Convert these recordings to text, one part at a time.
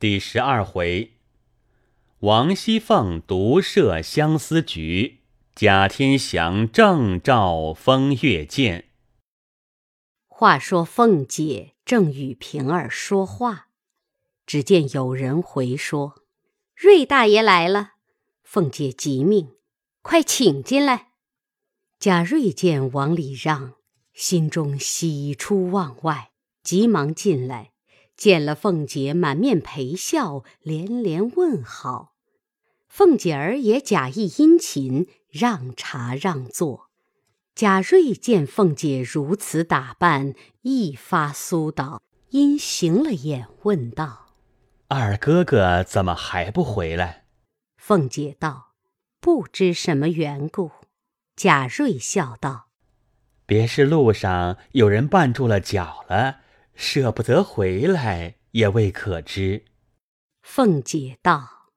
第十二回，王熙凤独设相思局，贾天祥正照风月鉴。话说凤姐正与平儿说话，只见有人回说：“瑞大爷来了。”凤姐急命：“快请进来。”贾瑞见往里让，心中喜出望外，急忙进来。见了凤姐，满面陪笑，连连问好。凤姐儿也假意殷勤，让茶让座。贾瑞见凤姐如此打扮，一发苏倒，因行了眼，问道：“二哥哥怎么还不回来？”凤姐道：“不知什么缘故。”贾瑞笑道：“别是路上有人绊住了脚了。”舍不得回来，也未可知。凤姐道：“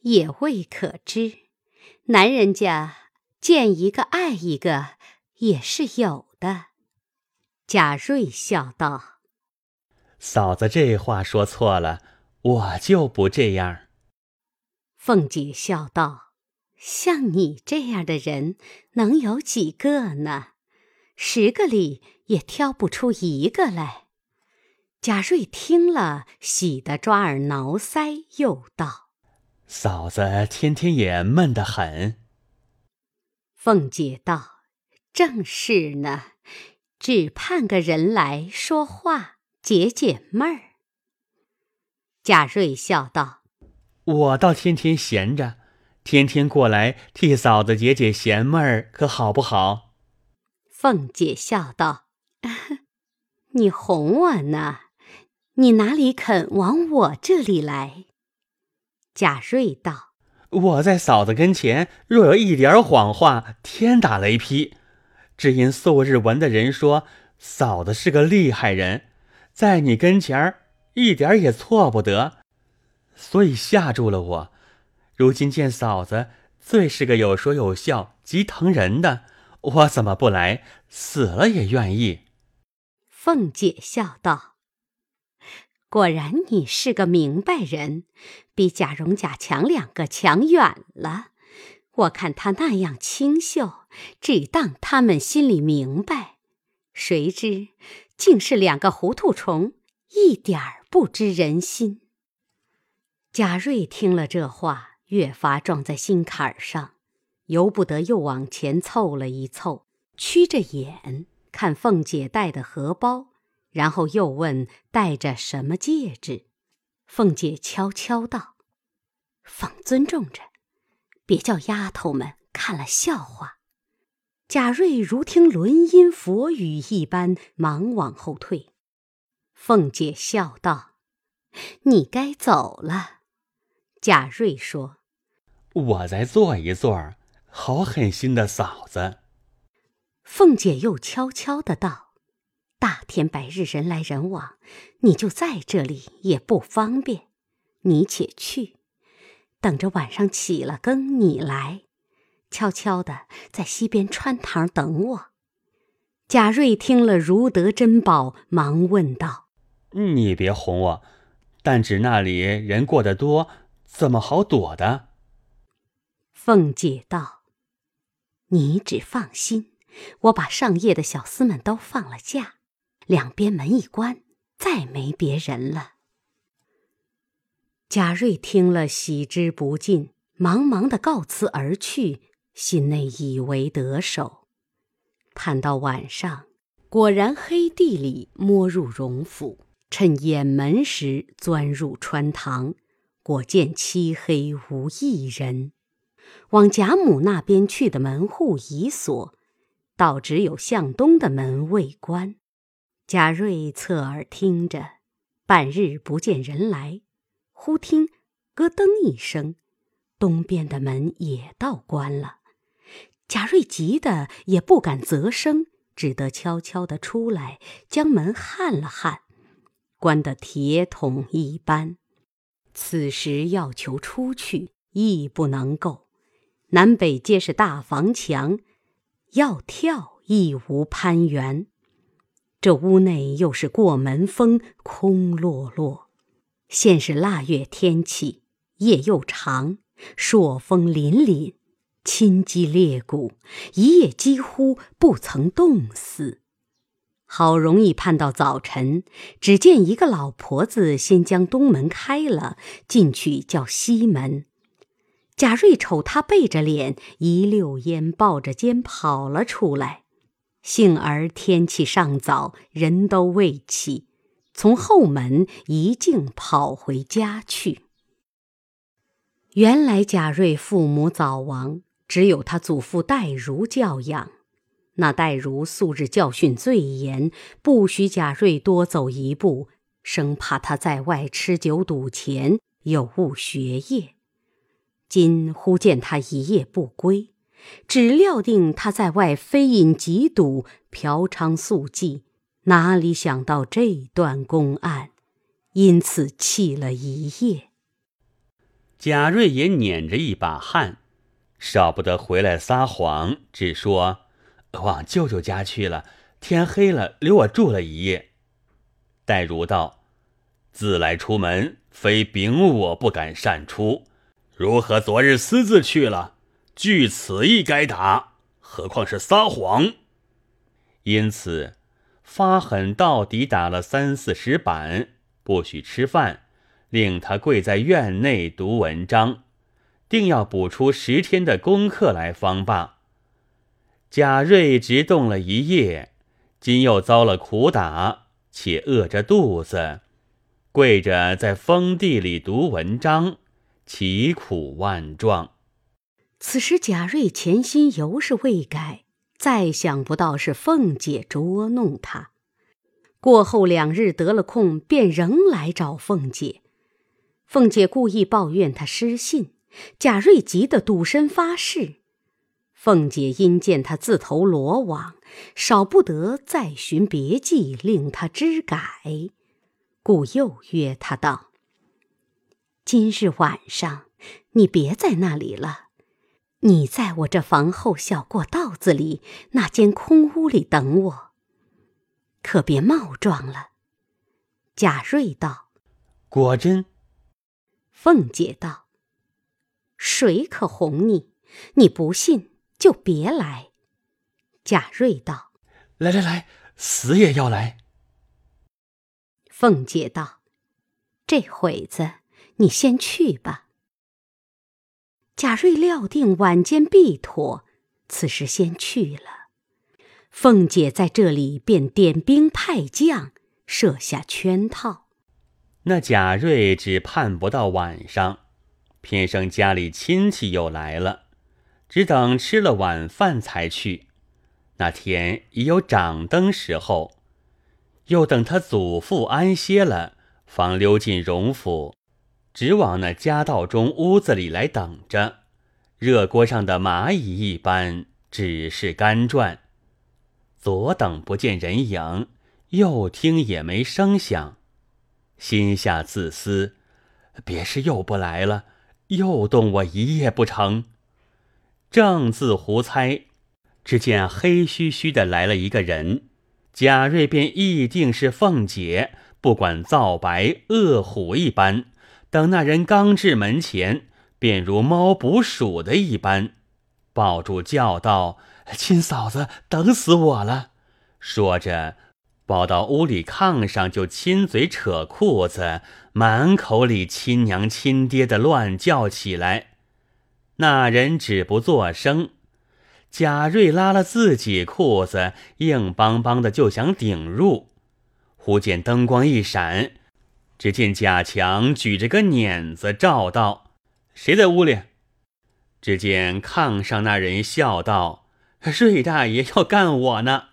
也未可知。男人家见一个爱一个，也是有的。”贾瑞笑道：“嫂子这话说错了，我就不这样。”凤姐笑道：“像你这样的人，能有几个呢？十个里。”也挑不出一个来。贾瑞听了，喜得抓耳挠腮，又道：“嫂子天天也闷得很。”凤姐道：“正是呢，只盼个人来说话，解解闷儿。”贾瑞笑道：“我倒天天闲着，天天过来替嫂子解解闲闷儿，可好不好？”凤姐笑道。你哄我呢？你哪里肯往我这里来？贾瑞道：“我在嫂子跟前，若有一点谎话，天打雷劈。只因素日闻的人说嫂子是个厉害人，在你跟前儿一点也错不得，所以吓住了我。如今见嫂子最是个有说有笑、极疼人的，我怎么不来？死了也愿意。”凤姐笑道：“果然你是个明白人，比贾蓉、贾强两个强远了。我看他那样清秀，只当他们心里明白，谁知竟是两个糊涂虫，一点儿不知人心。”贾瑞听了这话，越发撞在心坎上，由不得又往前凑了一凑，曲着眼。看凤姐戴的荷包，然后又问戴着什么戒指。凤姐悄悄道：“放尊重着，别叫丫头们看了笑话。”贾瑞如听轮音佛语一般，忙往后退。凤姐笑道：“你该走了。”贾瑞说：“我再坐一坐，好狠心的嫂子。”凤姐又悄悄的道：“大天白日人来人往，你就在这里也不方便。你且去，等着晚上起了更，你来，悄悄的在西边穿堂等我。”贾瑞听了如得珍宝，忙问道：“你别哄我，但只那里人过得多，怎么好躲的？”凤姐道：“你只放心。”我把上夜的小厮们都放了假，两边门一关，再没别人了。贾瑞听了，喜之不尽，忙忙的告辞而去，心内以为得手。盼到晚上，果然黑地里摸入荣府，趁掩门时钻入穿堂，果见漆黑无一人。往贾母那边去的门户已锁。倒只有向东的门未关，贾瑞侧耳听着，半日不见人来，忽听咯噔一声，东边的门也倒关了。贾瑞急得也不敢啧声，只得悄悄的出来，将门焊了焊，关得铁桶一般。此时要求出去，亦不能够，南北皆是大房墙。要跳亦无攀援，这屋内又是过门风，空落落。现是腊月天气，夜又长，朔风凛凛，侵肌裂骨，一夜几乎不曾冻死。好容易盼到早晨，只见一个老婆子先将东门开了，进去叫西门。贾瑞瞅他背着脸，一溜烟抱着肩跑了出来。幸而天气尚早，人都未起，从后门一径跑回家去。原来贾瑞父母早亡，只有他祖父戴如教养。那戴如素日教训最严，不许贾瑞多走一步，生怕他在外吃酒赌钱，有误学业。今忽见他一夜不归，只料定他在外非饮即赌、嫖娼宿妓，哪里想到这段公案，因此气了一夜。贾瑞也捻着一把汗，少不得回来撒谎，只说。往舅舅家去了，天黑了，留我住了一夜。戴如道：“自来出门，非禀我不敢擅出，如何昨日私自去了？据此意该打，何况是撒谎？因此发狠到底，打了三四十板，不许吃饭，令他跪在院内读文章，定要补出十天的功课来方罢。”贾瑞直冻了一夜，今又遭了苦打，且饿着肚子，跪着在封地里读文章，其苦万状。此时贾瑞前心犹是未改，再想不到是凤姐捉弄他。过后两日得了空，便仍来找凤姐。凤姐故意抱怨他失信，贾瑞急得赌身发誓。凤姐因见他自投罗网，少不得再寻别计令他知改，故又约他道：“今日晚上你别在那里了，你在我这房后小过道子里那间空屋里等我，可别冒撞了。”贾瑞道：“果真。”凤姐道：“谁可哄你？你不信。”就别来。贾瑞道：“来来来，死也要来。”凤姐道：“这会子你先去吧。”贾瑞料定晚间必妥，此时先去了。凤姐在这里便点兵派将，设下圈套。那贾瑞只盼不到晚上，偏生家里亲戚又来了。只等吃了晚饭才去。那天已有掌灯时候，又等他祖父安歇了，方溜进荣府，直往那家道中屋子里来等着。热锅上的蚂蚁一般，只是干转。左等不见人影，右听也没声响，心下自私，别是又不来了，又冻我一夜不成？正自胡猜，只见黑嘘嘘的来了一个人，贾瑞便一定是凤姐，不管皂白，恶虎一般。等那人刚至门前，便如猫捕鼠的一般，抱住叫道：“亲嫂子，等死我了！”说着，抱到屋里炕上，就亲嘴扯裤子，满口里亲娘亲爹的乱叫起来。那人只不作声，贾瑞拉了自己裤子，硬邦邦的就想顶入。忽见灯光一闪，只见贾强举着个碾子照道：“谁在屋里？”只见炕上那人笑道：“瑞大爷要干我呢。”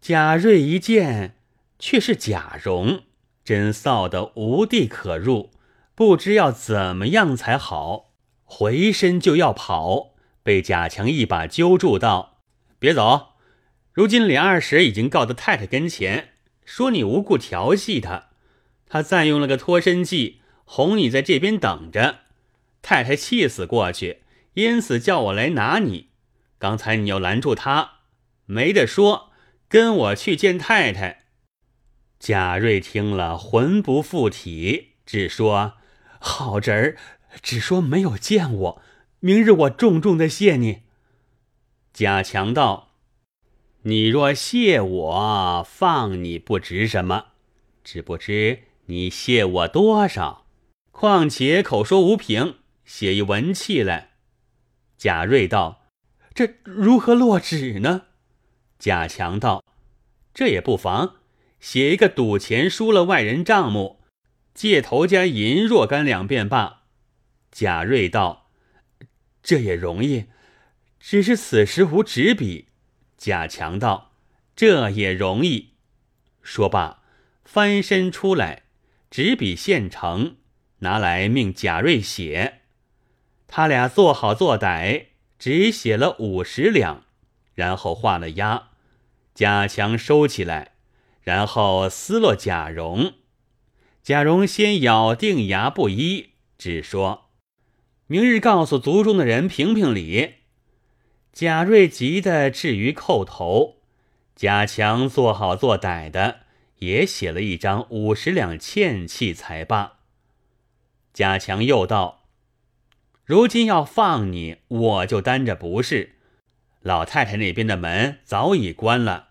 贾瑞一见，却是贾蓉，真臊得无地可入，不知要怎么样才好。回身就要跑，被贾强一把揪住，道：“别走！如今李二婶已经告到太太跟前，说你无故调戏她，他再用了个脱身计，哄你在这边等着。太太气死过去，因此叫我来拿你。刚才你又拦住他，没得说，跟我去见太太。”贾瑞听了，魂不附体，只说：“好侄儿，只说没有见我。明日我重重的谢你。”贾强道：“你若谢我，放你不值什么，只不知你谢我多少。况且口说无凭，写一文契来。”贾瑞道：“这如何落纸呢？”贾强道：“这也不妨。”写一个赌钱输了外人账目，借头家银若干两便罢。贾瑞道：“这也容易，只是此时无纸笔。”贾强道：“这也容易。”说罢，翻身出来，纸笔现成，拿来命贾瑞写。他俩做好做歹，只写了五十两，然后画了押。贾强收起来。然后撕落贾蓉，贾蓉先咬定牙不依，只说：“明日告诉族中的人评评理。”贾瑞急得至于叩头。贾强做好做歹的，也写了一张五十两欠契才罢。贾强又道：“如今要放你，我就担着不是。老太太那边的门早已关了。”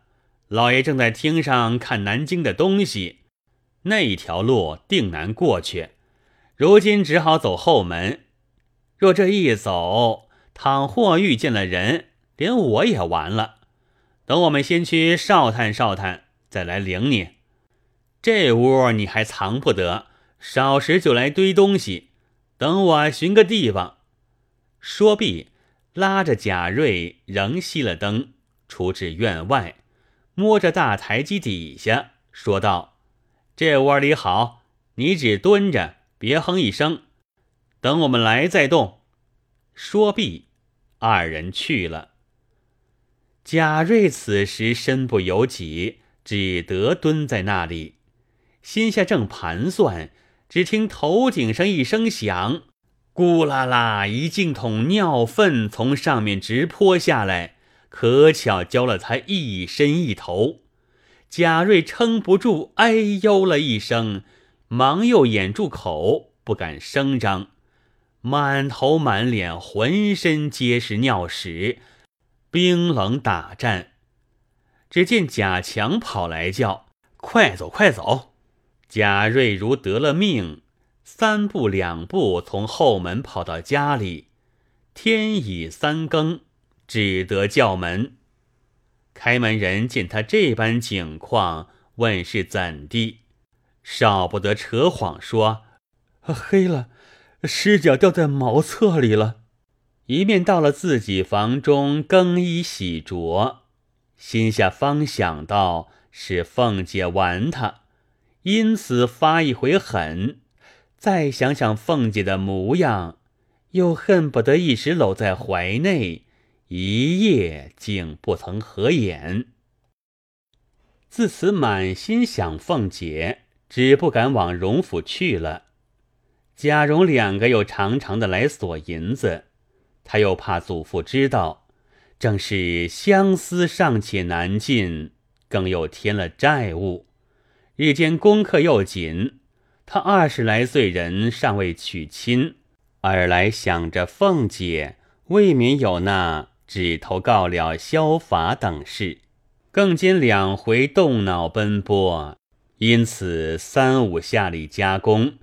老爷正在厅上看南京的东西，那一条路定难过去。如今只好走后门。若这一走，倘或遇见了人，连我也完了。等我们先去哨探哨探，再来领你。这屋你还藏不得，少时就来堆东西。等我寻个地方。说毕，拉着贾瑞仍熄了灯，出至院外。摸着大台基底下，说道：“这窝里好，你只蹲着，别哼一声，等我们来再动。”说毕，二人去了。贾瑞此时身不由己，只得蹲在那里，心下正盘算，只听头顶上一声响，咕啦啦，一净桶尿粪从上面直泼下来。可巧浇了他一身一头，贾瑞撑不住，哎呦了一声，忙又掩住口，不敢声张，满头满脸浑身皆是尿屎，冰冷打颤。只见贾强跑来叫：“快走，快走！”贾瑞如得了命，三步两步从后门跑到家里，天已三更。只得叫门，开门人见他这般景况，问是怎地，少不得扯谎说：“黑了，尸脚掉在茅厕里了。”一面到了自己房中更衣洗濯，心下方想到是凤姐玩他，因此发一回狠。再想想凤姐的模样，又恨不得一时搂在怀内。一夜竟不曾合眼。自此满心想凤姐，只不敢往荣府去了。贾蓉两个又常常的来索银子，他又怕祖父知道，正是相思尚且难尽，更又添了债务。日间功课又紧，他二十来岁人尚未娶亲，二来想着凤姐，未免有那。指头告了消法等事，更兼两回动脑奔波，因此三五下里加工，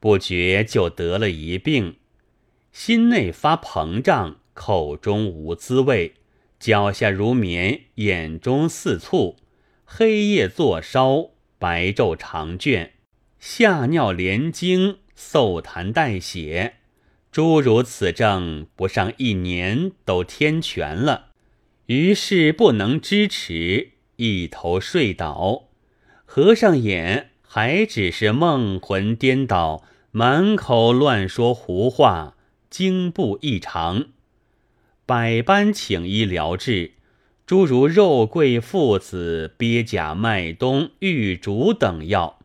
不觉就得了一病，心内发膨胀，口中无滋味，脚下如棉，眼中似醋，黑夜作烧，白昼长倦，下尿连经，嗽痰带血。诸如此症，不上一年都天全了，于是不能支持，一头睡倒，合上眼，还只是梦魂颠倒，满口乱说胡话，经不异常。百般请医疗治，诸如肉桂、附子、鳖甲、麦冬、玉竹等药，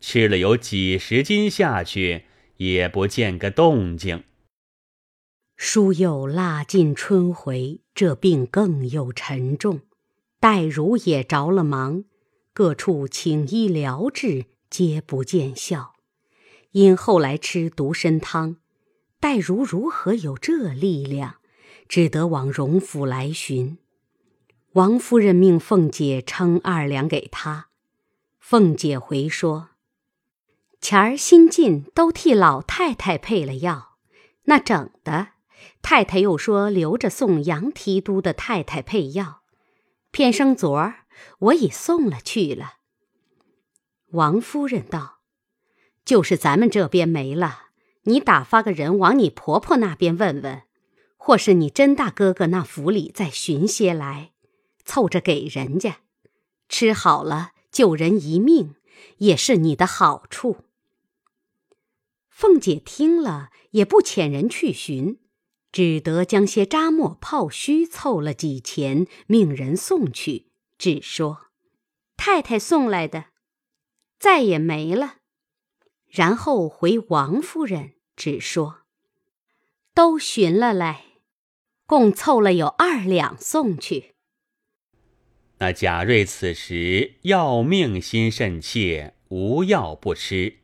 吃了有几十斤下去，也不见个动静。书又腊尽春回，这病更又沉重。黛如也着了忙，各处请医疗治，皆不见效。因后来吃独参汤，黛如如何有这力量？只得往荣府来寻。王夫人命凤姐称二两给他，凤姐回说：“前儿新进都替老太太配了药，那整的，太太又说留着送杨提督的太太配药，偏生昨儿我已送了去了。”王夫人道：“就是咱们这边没了，你打发个人往你婆婆那边问问，或是你甄大哥哥那府里再寻些来。”凑着给人家吃好了，救人一命，也是你的好处。凤姐听了，也不遣人去寻，只得将些扎墨泡须凑了几钱，命人送去，只说太太送来的，再也没了。然后回王夫人，只说都寻了来，共凑了有二两送去。那贾瑞此时要命心甚切，无药不吃，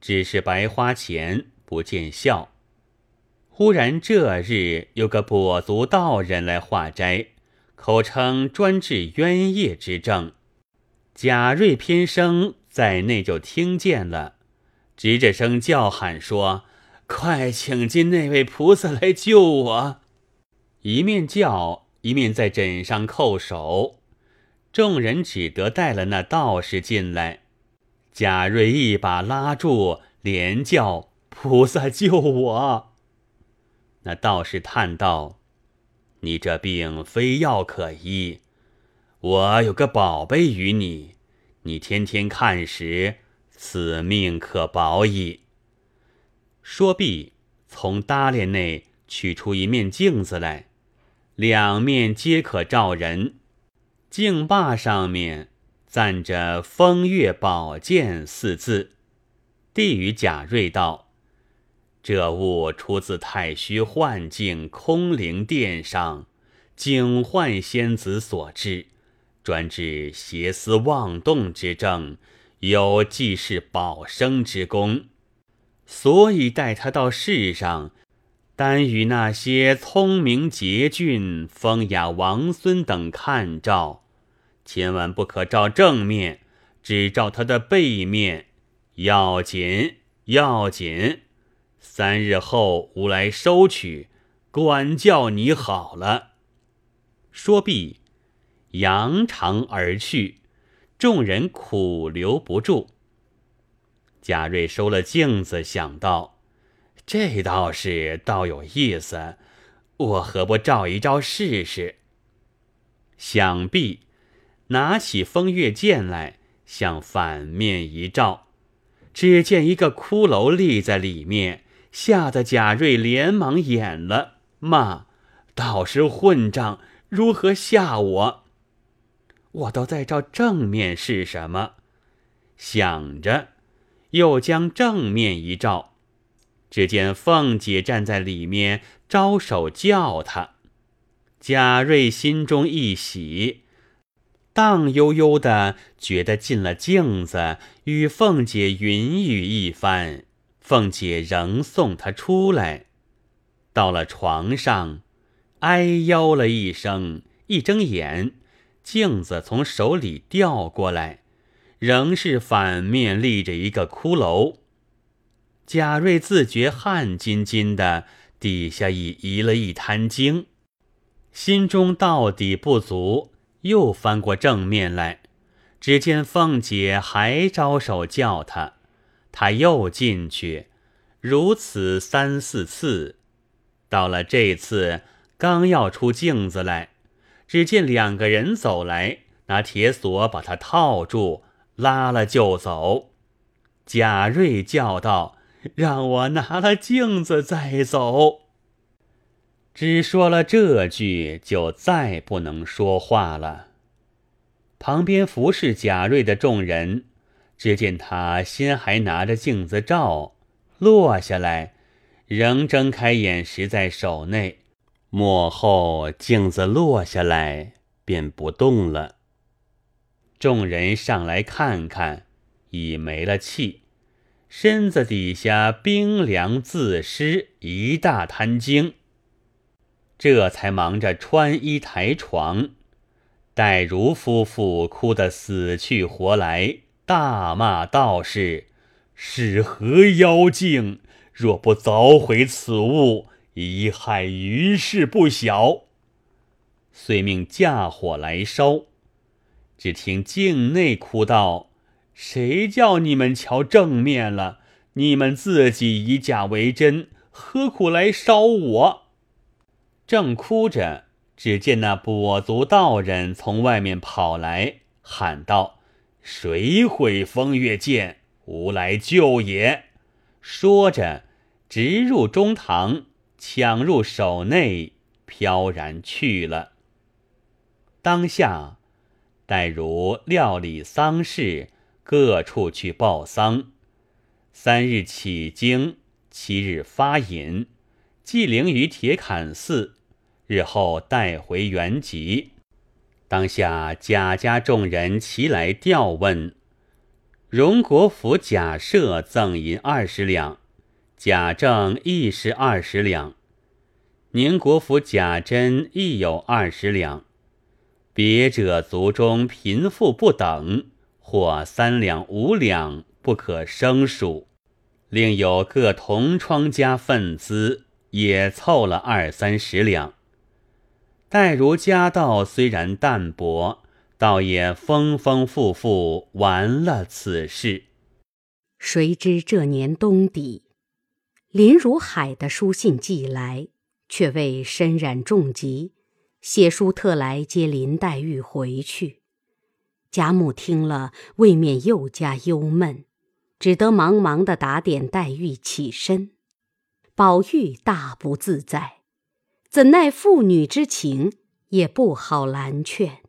只是白花钱不见效。忽然这日有个跛足道人来化斋，口称专治冤业之症。贾瑞偏生在内就听见了，直着声叫喊说：“快请进那位菩萨来救我！”一面叫，一面在枕上叩首。众人只得带了那道士进来，贾瑞一把拉住，连叫：“菩萨救我！”那道士叹道：“你这病非药可医，我有个宝贝与你，你天天看时，此命可保矣。”说毕，从搭帘内取出一面镜子来，两面皆可照人。镜坝上面赞着“风月宝剑”四字，递与贾瑞道：“这物出自太虚幻境空灵殿上，警幻仙子所制，专治邪思妄动之症，有济世保生之功，所以带他到世上。”单与那些聪明捷俊、风雅王孙等看照。千万不可照正面，只照他的背面，要紧要紧。三日后吾来收取，管教你好了。说毕，扬长而去，众人苦留不住。贾瑞收了镜子，想到这倒是倒有意思，我何不照一照试试？想必。拿起风月剑来，向反面一照，只见一个骷髅立在里面，吓得贾瑞连忙掩了，骂：“道是混账，如何吓我？”我都在照正面是什么？想着，又将正面一照，只见凤姐站在里面，招手叫他。贾瑞心中一喜。荡悠悠的，觉得进了镜子，与凤姐云雨一番。凤姐仍送他出来，到了床上，哎呦了一声，一睁眼，镜子从手里掉过来，仍是反面立着一个骷髅。贾瑞自觉汗津津的，底下已移了一滩精，心中到底不足。又翻过正面来，只见凤姐还招手叫他，他又进去，如此三四次。到了这次，刚要出镜子来，只见两个人走来，拿铁锁把他套住，拉了就走。贾瑞叫道：“让我拿了镜子再走。”只说了这句，就再不能说话了。旁边服侍贾瑞的众人，只见他先还拿着镜子照，落下来，仍睁开眼时在手内，幕后镜子落下来便不动了。众人上来看看，已没了气，身子底下冰凉自湿一大滩精。这才忙着穿衣抬床，戴如夫妇哭得死去活来，大骂道士是何妖精，若不凿毁此物，贻害于世不小。遂命架火来烧。只听境内哭道：“谁叫你们瞧正面了？你们自己以假为真，何苦来烧我？”正哭着，只见那跛足道人从外面跑来，喊道：“谁毁风月剑？吾来救也！”说着，直入中堂，抢入手内，飘然去了。当下。待如料理丧事，各处去报丧。三日起经，七日发引，祭灵于铁槛寺。日后带回原籍。当下贾家众人齐来调问。荣国府贾赦赠银二十两，贾政亦是二十两。宁国府贾珍亦有二十两。别者族中贫富不等，或三两五两不可胜数；另有各同窗家分资，也凑了二三十两。待如家道虽然淡薄，倒也丰丰富富完了此事。谁知这年冬底，林如海的书信寄来，却为身染重疾。写书特来接林黛玉回去，贾母听了，未免又加忧闷，只得忙忙的打点黛玉起身。宝玉大不自在，怎奈父女之情，也不好拦劝。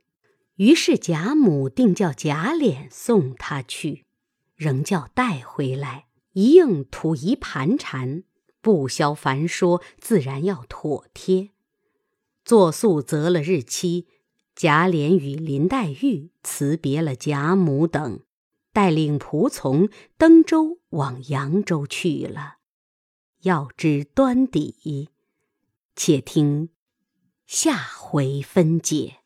于是贾母定叫贾琏送他去，仍叫带回来，一应土仪盘缠，不消凡说，自然要妥帖。作速择了日期，贾琏与林黛玉辞别了贾母等，带领仆从登舟往扬州去了。要知端底，且听下回分解。